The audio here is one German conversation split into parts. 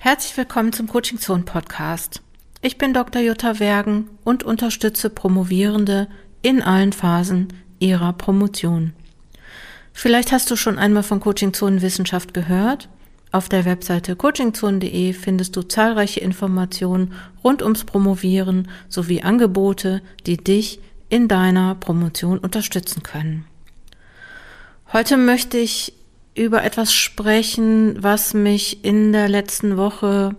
Herzlich willkommen zum Coaching Zone Podcast. Ich bin Dr. Jutta Wergen und unterstütze Promovierende in allen Phasen ihrer Promotion. Vielleicht hast du schon einmal von Coaching Zone Wissenschaft gehört. Auf der Webseite coachingzone.de findest du zahlreiche Informationen rund ums Promovieren sowie Angebote, die dich in deiner Promotion unterstützen können. Heute möchte ich über etwas sprechen, was mich in der letzten Woche,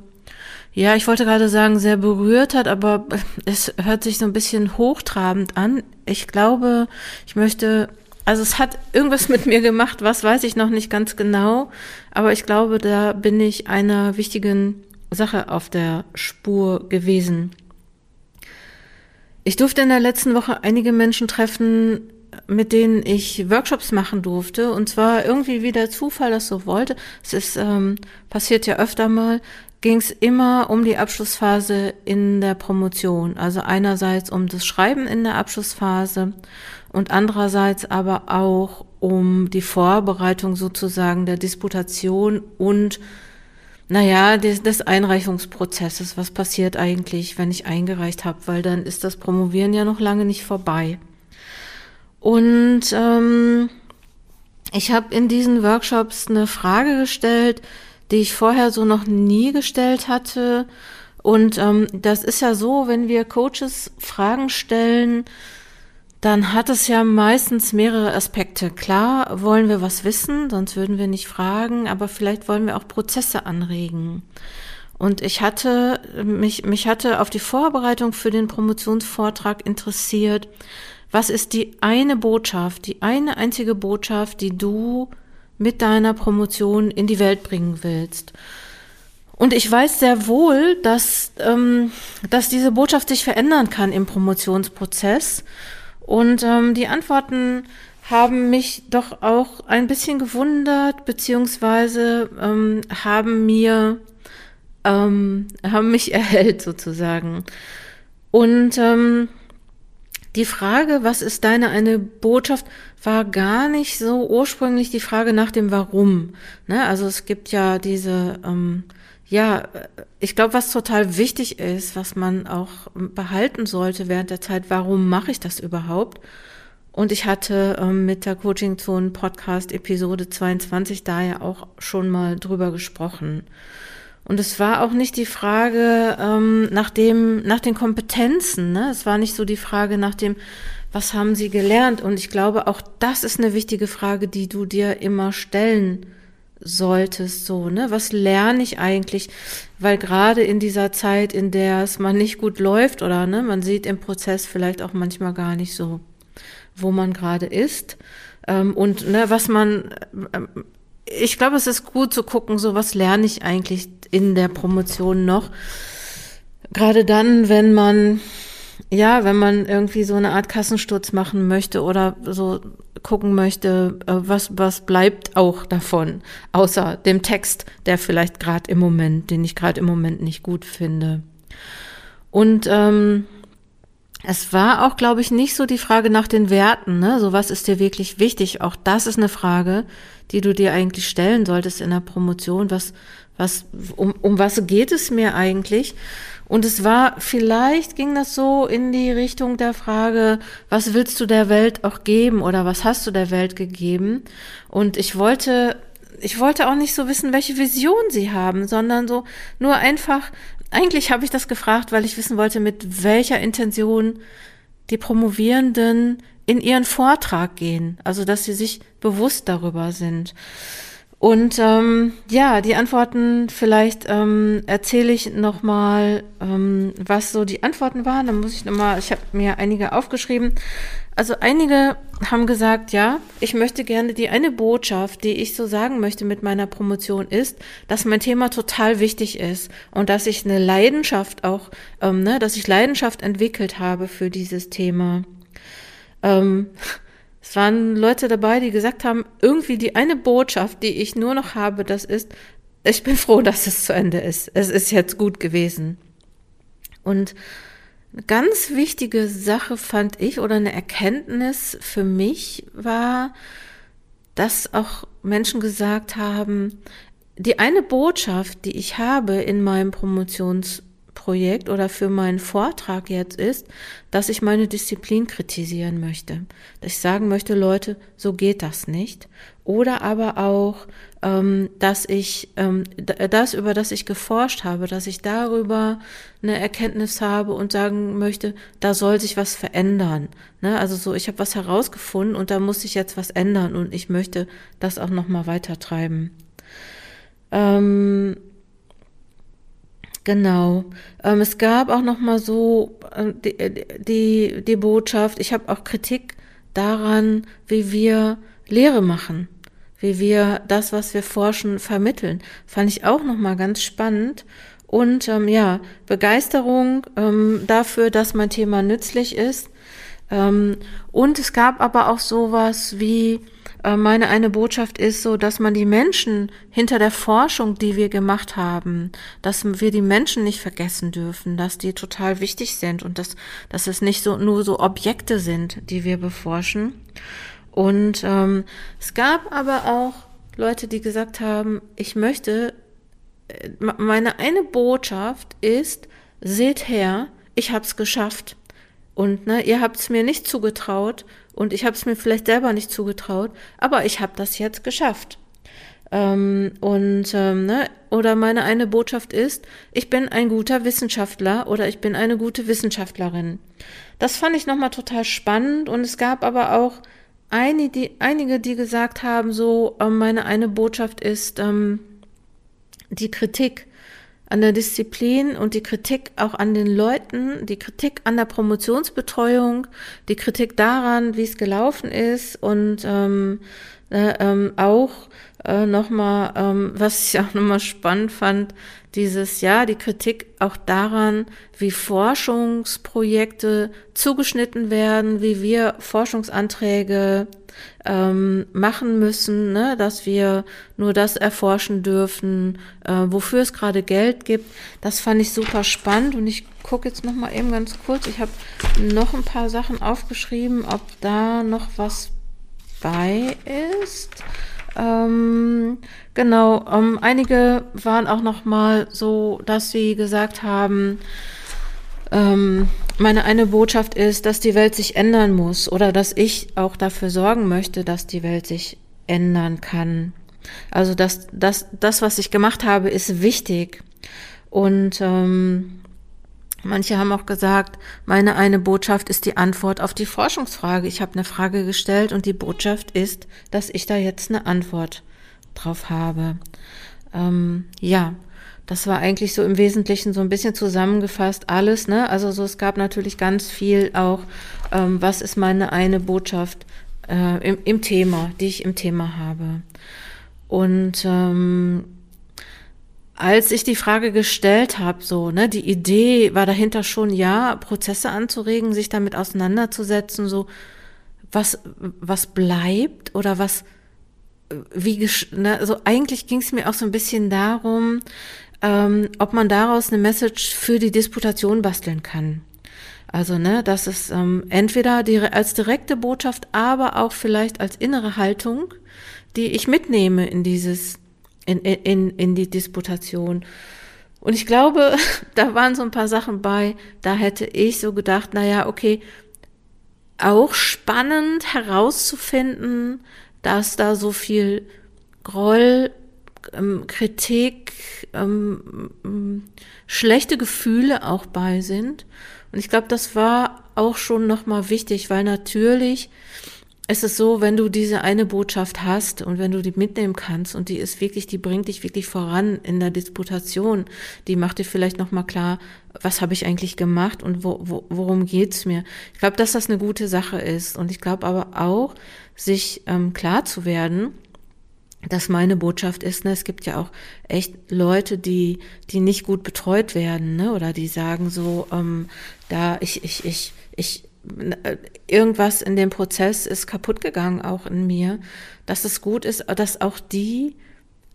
ja, ich wollte gerade sagen, sehr berührt hat, aber es hört sich so ein bisschen hochtrabend an. Ich glaube, ich möchte, also es hat irgendwas mit mir gemacht, was weiß ich noch nicht ganz genau, aber ich glaube, da bin ich einer wichtigen Sache auf der Spur gewesen. Ich durfte in der letzten Woche einige Menschen treffen, mit denen ich Workshops machen durfte. Und zwar irgendwie wie der Zufall das so wollte. Es ist ähm, passiert ja öfter mal, ging es immer um die Abschlussphase in der Promotion. Also einerseits um das Schreiben in der Abschlussphase und andererseits aber auch um die Vorbereitung sozusagen der Disputation und naja, des, des Einreichungsprozesses. Was passiert eigentlich, wenn ich eingereicht habe? Weil dann ist das Promovieren ja noch lange nicht vorbei. Und ähm, ich habe in diesen Workshops eine Frage gestellt, die ich vorher so noch nie gestellt hatte. Und ähm, das ist ja so, wenn wir Coaches Fragen stellen, dann hat es ja meistens mehrere Aspekte. Klar wollen wir was wissen, sonst würden wir nicht fragen, aber vielleicht wollen wir auch Prozesse anregen. Und ich hatte mich, mich hatte auf die Vorbereitung für den Promotionsvortrag interessiert, was ist die eine Botschaft, die eine einzige Botschaft, die du mit deiner Promotion in die Welt bringen willst? Und ich weiß sehr wohl, dass, ähm, dass diese Botschaft sich verändern kann im Promotionsprozess. Und ähm, die Antworten haben mich doch auch ein bisschen gewundert, beziehungsweise ähm, haben mir, ähm, haben mich erhellt sozusagen. Und ähm, die Frage, was ist deine eine Botschaft, war gar nicht so ursprünglich die Frage nach dem Warum. Ne? Also es gibt ja diese, ähm, ja, ich glaube, was total wichtig ist, was man auch behalten sollte während der Zeit, warum mache ich das überhaupt? Und ich hatte ähm, mit der Coaching Zone Podcast Episode 22 da ja auch schon mal drüber gesprochen. Und es war auch nicht die Frage ähm, nach dem, nach den Kompetenzen. Ne? Es war nicht so die Frage nach dem, was haben Sie gelernt? Und ich glaube, auch das ist eine wichtige Frage, die du dir immer stellen solltest. So, ne? Was lerne ich eigentlich? Weil gerade in dieser Zeit, in der es mal nicht gut läuft oder ne, man sieht im Prozess vielleicht auch manchmal gar nicht so, wo man gerade ist. Ähm, und ne, was man ähm, ich glaube, es ist gut zu gucken, so was lerne ich eigentlich in der Promotion noch. Gerade dann, wenn man, ja, wenn man irgendwie so eine Art Kassensturz machen möchte oder so gucken möchte, äh, was, was bleibt auch davon, außer dem Text, der vielleicht gerade im Moment, den ich gerade im Moment nicht gut finde. Und ähm, es war auch, glaube ich, nicht so die Frage nach den Werten, ne? So was ist dir wirklich wichtig? Auch das ist eine Frage, die du dir eigentlich stellen solltest in der Promotion. Was, was, um, um was geht es mir eigentlich? Und es war, vielleicht ging das so in die Richtung der Frage, was willst du der Welt auch geben oder was hast du der Welt gegeben? Und ich wollte, ich wollte auch nicht so wissen, welche Vision sie haben, sondern so nur einfach, eigentlich habe ich das gefragt, weil ich wissen wollte, mit welcher Intention die Promovierenden in ihren Vortrag gehen, also dass sie sich bewusst darüber sind. Und ähm, ja, die Antworten, vielleicht ähm, erzähle ich nochmal, ähm, was so die Antworten waren. Dann muss ich nochmal, ich habe mir einige aufgeschrieben. Also einige haben gesagt, ja, ich möchte gerne die eine Botschaft, die ich so sagen möchte mit meiner Promotion ist, dass mein Thema total wichtig ist und dass ich eine Leidenschaft auch, ähm, ne, dass ich Leidenschaft entwickelt habe für dieses Thema. Ähm, es waren Leute dabei, die gesagt haben, irgendwie die eine Botschaft, die ich nur noch habe, das ist, ich bin froh, dass es zu Ende ist. Es ist jetzt gut gewesen. Und eine ganz wichtige Sache fand ich oder eine Erkenntnis für mich war, dass auch Menschen gesagt haben, die eine Botschaft, die ich habe in meinem Promotionsprojekt oder für meinen Vortrag jetzt ist, dass ich meine Disziplin kritisieren möchte. Dass ich sagen möchte, Leute, so geht das nicht. Oder aber auch, ähm, dass ich ähm, das, über das ich geforscht habe, dass ich darüber eine Erkenntnis habe und sagen möchte, da soll sich was verändern. Ne? Also so, ich habe was herausgefunden und da muss sich jetzt was ändern und ich möchte das auch nochmal weiter treiben. Ähm, genau. Ähm, es gab auch noch mal so äh, die, die, die Botschaft, ich habe auch Kritik daran, wie wir Lehre machen, wie wir das, was wir forschen, vermitteln. Fand ich auch noch mal ganz spannend. Und ähm, ja, Begeisterung ähm, dafür, dass mein Thema nützlich ist. Ähm, und es gab aber auch sowas wie, meine eine Botschaft ist so, dass man die Menschen hinter der Forschung, die wir gemacht haben, dass wir die Menschen nicht vergessen dürfen, dass die total wichtig sind und dass, dass es nicht so nur so Objekte sind, die wir beforschen. Und ähm, es gab aber auch Leute, die gesagt haben, ich möchte, äh, meine eine Botschaft ist, seht her, ich hab's geschafft. Und ne, ihr habt es mir nicht zugetraut und ich habe es mir vielleicht selber nicht zugetraut, aber ich habe das jetzt geschafft. Ähm, und ähm, ne, oder meine eine Botschaft ist, ich bin ein guter Wissenschaftler oder ich bin eine gute Wissenschaftlerin. Das fand ich nochmal total spannend und es gab aber auch einige, die, einige, die gesagt haben, so ähm, meine eine Botschaft ist ähm, die Kritik an der Disziplin und die Kritik auch an den Leuten, die Kritik an der Promotionsbetreuung, die Kritik daran, wie es gelaufen ist und ähm, äh, ähm, auch äh, nochmal, ähm, was ich auch nochmal spannend fand, dieses, ja, die Kritik auch daran, wie Forschungsprojekte zugeschnitten werden, wie wir Forschungsanträge ähm, machen müssen, ne, dass wir nur das erforschen dürfen, äh, wofür es gerade Geld gibt. Das fand ich super spannend und ich gucke jetzt noch mal eben ganz kurz. Ich habe noch ein paar Sachen aufgeschrieben, ob da noch was bei ist. Ähm, genau, ähm, einige waren auch noch mal so, dass sie gesagt haben, ähm, meine eine Botschaft ist, dass die Welt sich ändern muss oder dass ich auch dafür sorgen möchte, dass die Welt sich ändern kann. Also dass das, das, was ich gemacht habe, ist wichtig. Und ähm, manche haben auch gesagt, meine eine Botschaft ist die Antwort auf die Forschungsfrage. Ich habe eine Frage gestellt und die Botschaft ist, dass ich da jetzt eine Antwort drauf habe. Ähm, ja, das war eigentlich so im Wesentlichen so ein bisschen zusammengefasst alles. Ne? Also so es gab natürlich ganz viel auch, ähm, was ist meine eine Botschaft äh, im, im Thema, die ich im Thema habe. Und ähm, als ich die Frage gestellt habe, so, ne, die Idee war dahinter schon, ja, Prozesse anzuregen, sich damit auseinanderzusetzen, so, was, was bleibt oder was, wie, ne, also eigentlich ging es mir auch so ein bisschen darum, ähm, ob man daraus eine Message für die Disputation basteln kann. Also, ne, dass es ähm, entweder die, als direkte Botschaft, aber auch vielleicht als innere Haltung, die ich mitnehme in dieses, in, in, in die Disputation. Und ich glaube, da waren so ein paar Sachen bei, da hätte ich so gedacht, na ja, okay, auch spannend herauszufinden, dass da so viel Groll ähm, Kritik, ähm, schlechte Gefühle auch bei sind. Und ich glaube, das war auch schon nochmal wichtig, weil natürlich ist es so, wenn du diese eine Botschaft hast und wenn du die mitnehmen kannst und die ist wirklich, die bringt dich wirklich voran in der Disputation, die macht dir vielleicht nochmal klar, was habe ich eigentlich gemacht und wo, wo, worum geht's mir. Ich glaube, dass das eine gute Sache ist und ich glaube aber auch, sich ähm, klar zu werden, dass meine Botschaft ist, ne, es gibt ja auch echt Leute, die, die nicht gut betreut werden, ne, oder die sagen so, ähm, da ich, ich, ich, ich, irgendwas in dem Prozess ist kaputt gegangen, auch in mir, dass es gut ist, dass auch die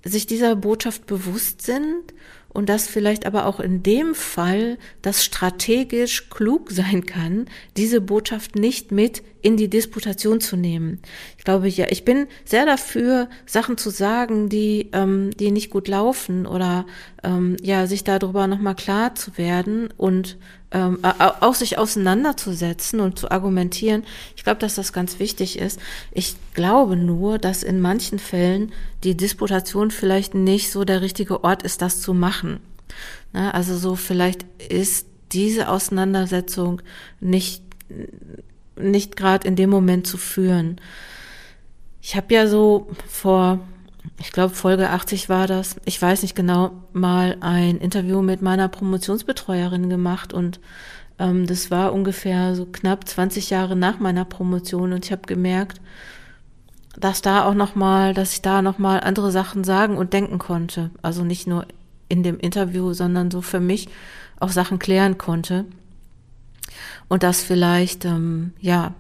sich dieser Botschaft bewusst sind und dass vielleicht aber auch in dem Fall das strategisch klug sein kann, diese Botschaft nicht mit in die Disputation zu nehmen. Ich glaube, ja, ich bin sehr dafür, Sachen zu sagen, die, ähm, die nicht gut laufen oder ähm, ja, sich darüber nochmal klar zu werden und ähm, auch sich auseinanderzusetzen und zu argumentieren. Ich glaube, dass das ganz wichtig ist. Ich glaube nur, dass in manchen Fällen die Disputation vielleicht nicht so der richtige Ort ist, das zu machen. Na, also so vielleicht ist diese Auseinandersetzung nicht nicht gerade in dem Moment zu führen. Ich habe ja so vor ich glaube Folge 80 war das, ich weiß nicht genau, mal ein Interview mit meiner Promotionsbetreuerin gemacht und ähm, das war ungefähr so knapp 20 Jahre nach meiner Promotion und ich habe gemerkt, dass da auch noch mal, dass ich da noch mal andere Sachen sagen und denken konnte, also nicht nur in dem Interview, sondern so für mich auch Sachen klären konnte. Und dass vielleicht ähm, ja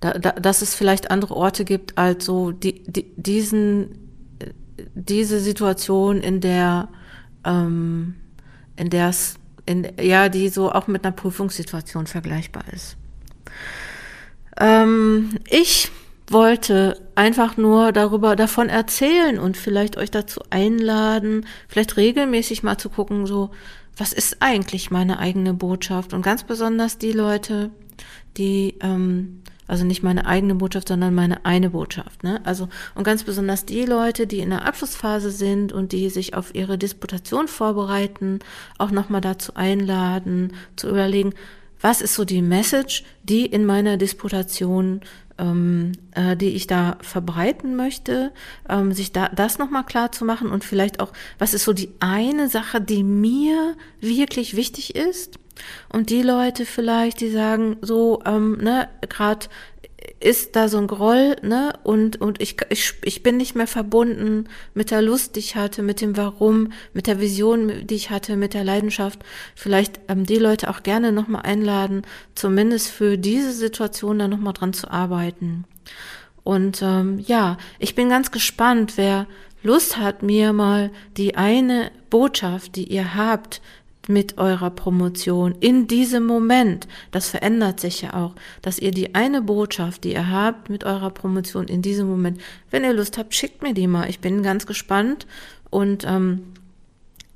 da, da, dass es vielleicht andere Orte gibt als so die, die, diesen diese Situation, in der, ähm, in der es, in, ja, die so auch mit einer Prüfungssituation vergleichbar ist. Ähm, ich wollte einfach nur darüber davon erzählen und vielleicht euch dazu einladen, vielleicht regelmäßig mal zu gucken, so was ist eigentlich meine eigene Botschaft und ganz besonders die Leute, die ähm, also nicht meine eigene Botschaft, sondern meine eine Botschaft. Ne? Also und ganz besonders die Leute, die in der Abschlussphase sind und die sich auf ihre Disputation vorbereiten, auch nochmal dazu einladen, zu überlegen, was ist so die Message, die in meiner Disputation, ähm, äh, die ich da verbreiten möchte, ähm, sich da das nochmal klar zu machen und vielleicht auch, was ist so die eine Sache, die mir wirklich wichtig ist und die Leute vielleicht, die sagen so, ähm, ne, gerade ist da so ein Groll, ne, und, und ich, ich, ich bin nicht mehr verbunden mit der Lust, die ich hatte, mit dem Warum, mit der Vision, die ich hatte, mit der Leidenschaft. Vielleicht ähm, die Leute auch gerne nochmal einladen, zumindest für diese Situation da nochmal dran zu arbeiten. Und ähm, ja, ich bin ganz gespannt, wer Lust hat, mir mal die eine Botschaft, die ihr habt, mit eurer Promotion in diesem Moment, das verändert sich ja auch, dass ihr die eine Botschaft, die ihr habt mit eurer Promotion in diesem Moment, wenn ihr Lust habt, schickt mir die mal. Ich bin ganz gespannt und ähm,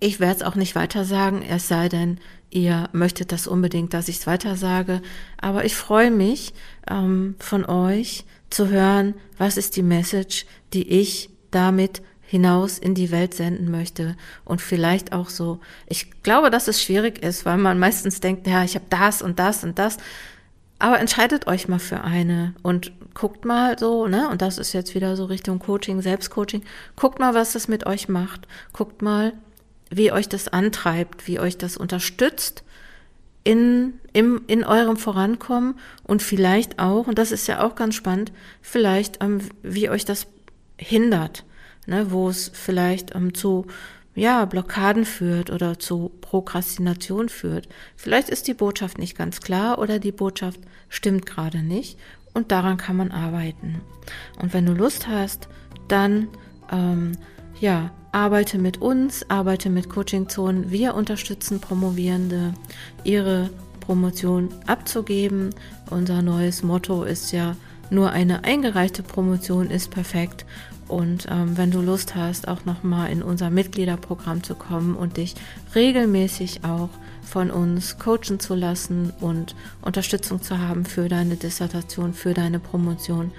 ich werde es auch nicht weiter sagen, es sei denn, ihr möchtet das unbedingt, dass ich es weiter sage. Aber ich freue mich ähm, von euch zu hören, was ist die Message, die ich damit hinaus in die Welt senden möchte und vielleicht auch so. Ich glaube, dass es schwierig ist, weil man meistens denkt, ja, ich habe das und das und das. Aber entscheidet euch mal für eine und guckt mal so, ne? Und das ist jetzt wieder so Richtung Coaching, Selbstcoaching. Guckt mal, was das mit euch macht. Guckt mal, wie euch das antreibt, wie euch das unterstützt in, im, in eurem Vorankommen und vielleicht auch, und das ist ja auch ganz spannend, vielleicht, ähm, wie euch das hindert ne, wo es vielleicht ähm, zu ja, Blockaden führt oder zu Prokrastination führt. Vielleicht ist die Botschaft nicht ganz klar oder die Botschaft stimmt gerade nicht und daran kann man arbeiten. Und wenn du Lust hast, dann ähm, ja, arbeite mit uns, arbeite mit Coaching-Zonen. Wir unterstützen Promovierende, ihre Promotion abzugeben. Unser neues Motto ist ja, nur eine eingereichte Promotion ist perfekt. Und ähm, wenn du Lust hast, auch nochmal in unser Mitgliederprogramm zu kommen und dich regelmäßig auch von uns coachen zu lassen und Unterstützung zu haben für deine Dissertation, für deine Promotion,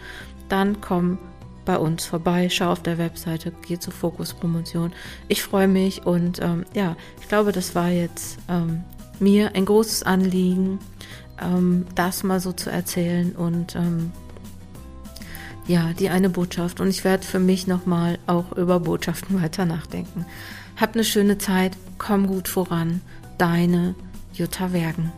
dann komm bei uns vorbei, schau auf der Webseite, geh zur Fokus Promotion. Ich freue mich und ähm, ja, ich glaube, das war jetzt ähm, mir ein großes Anliegen, ähm, das mal so zu erzählen und ähm, ja, die eine Botschaft. Und ich werde für mich nochmal auch über Botschaften weiter nachdenken. Hab eine schöne Zeit, komm gut voran. Deine Jutta Wergen.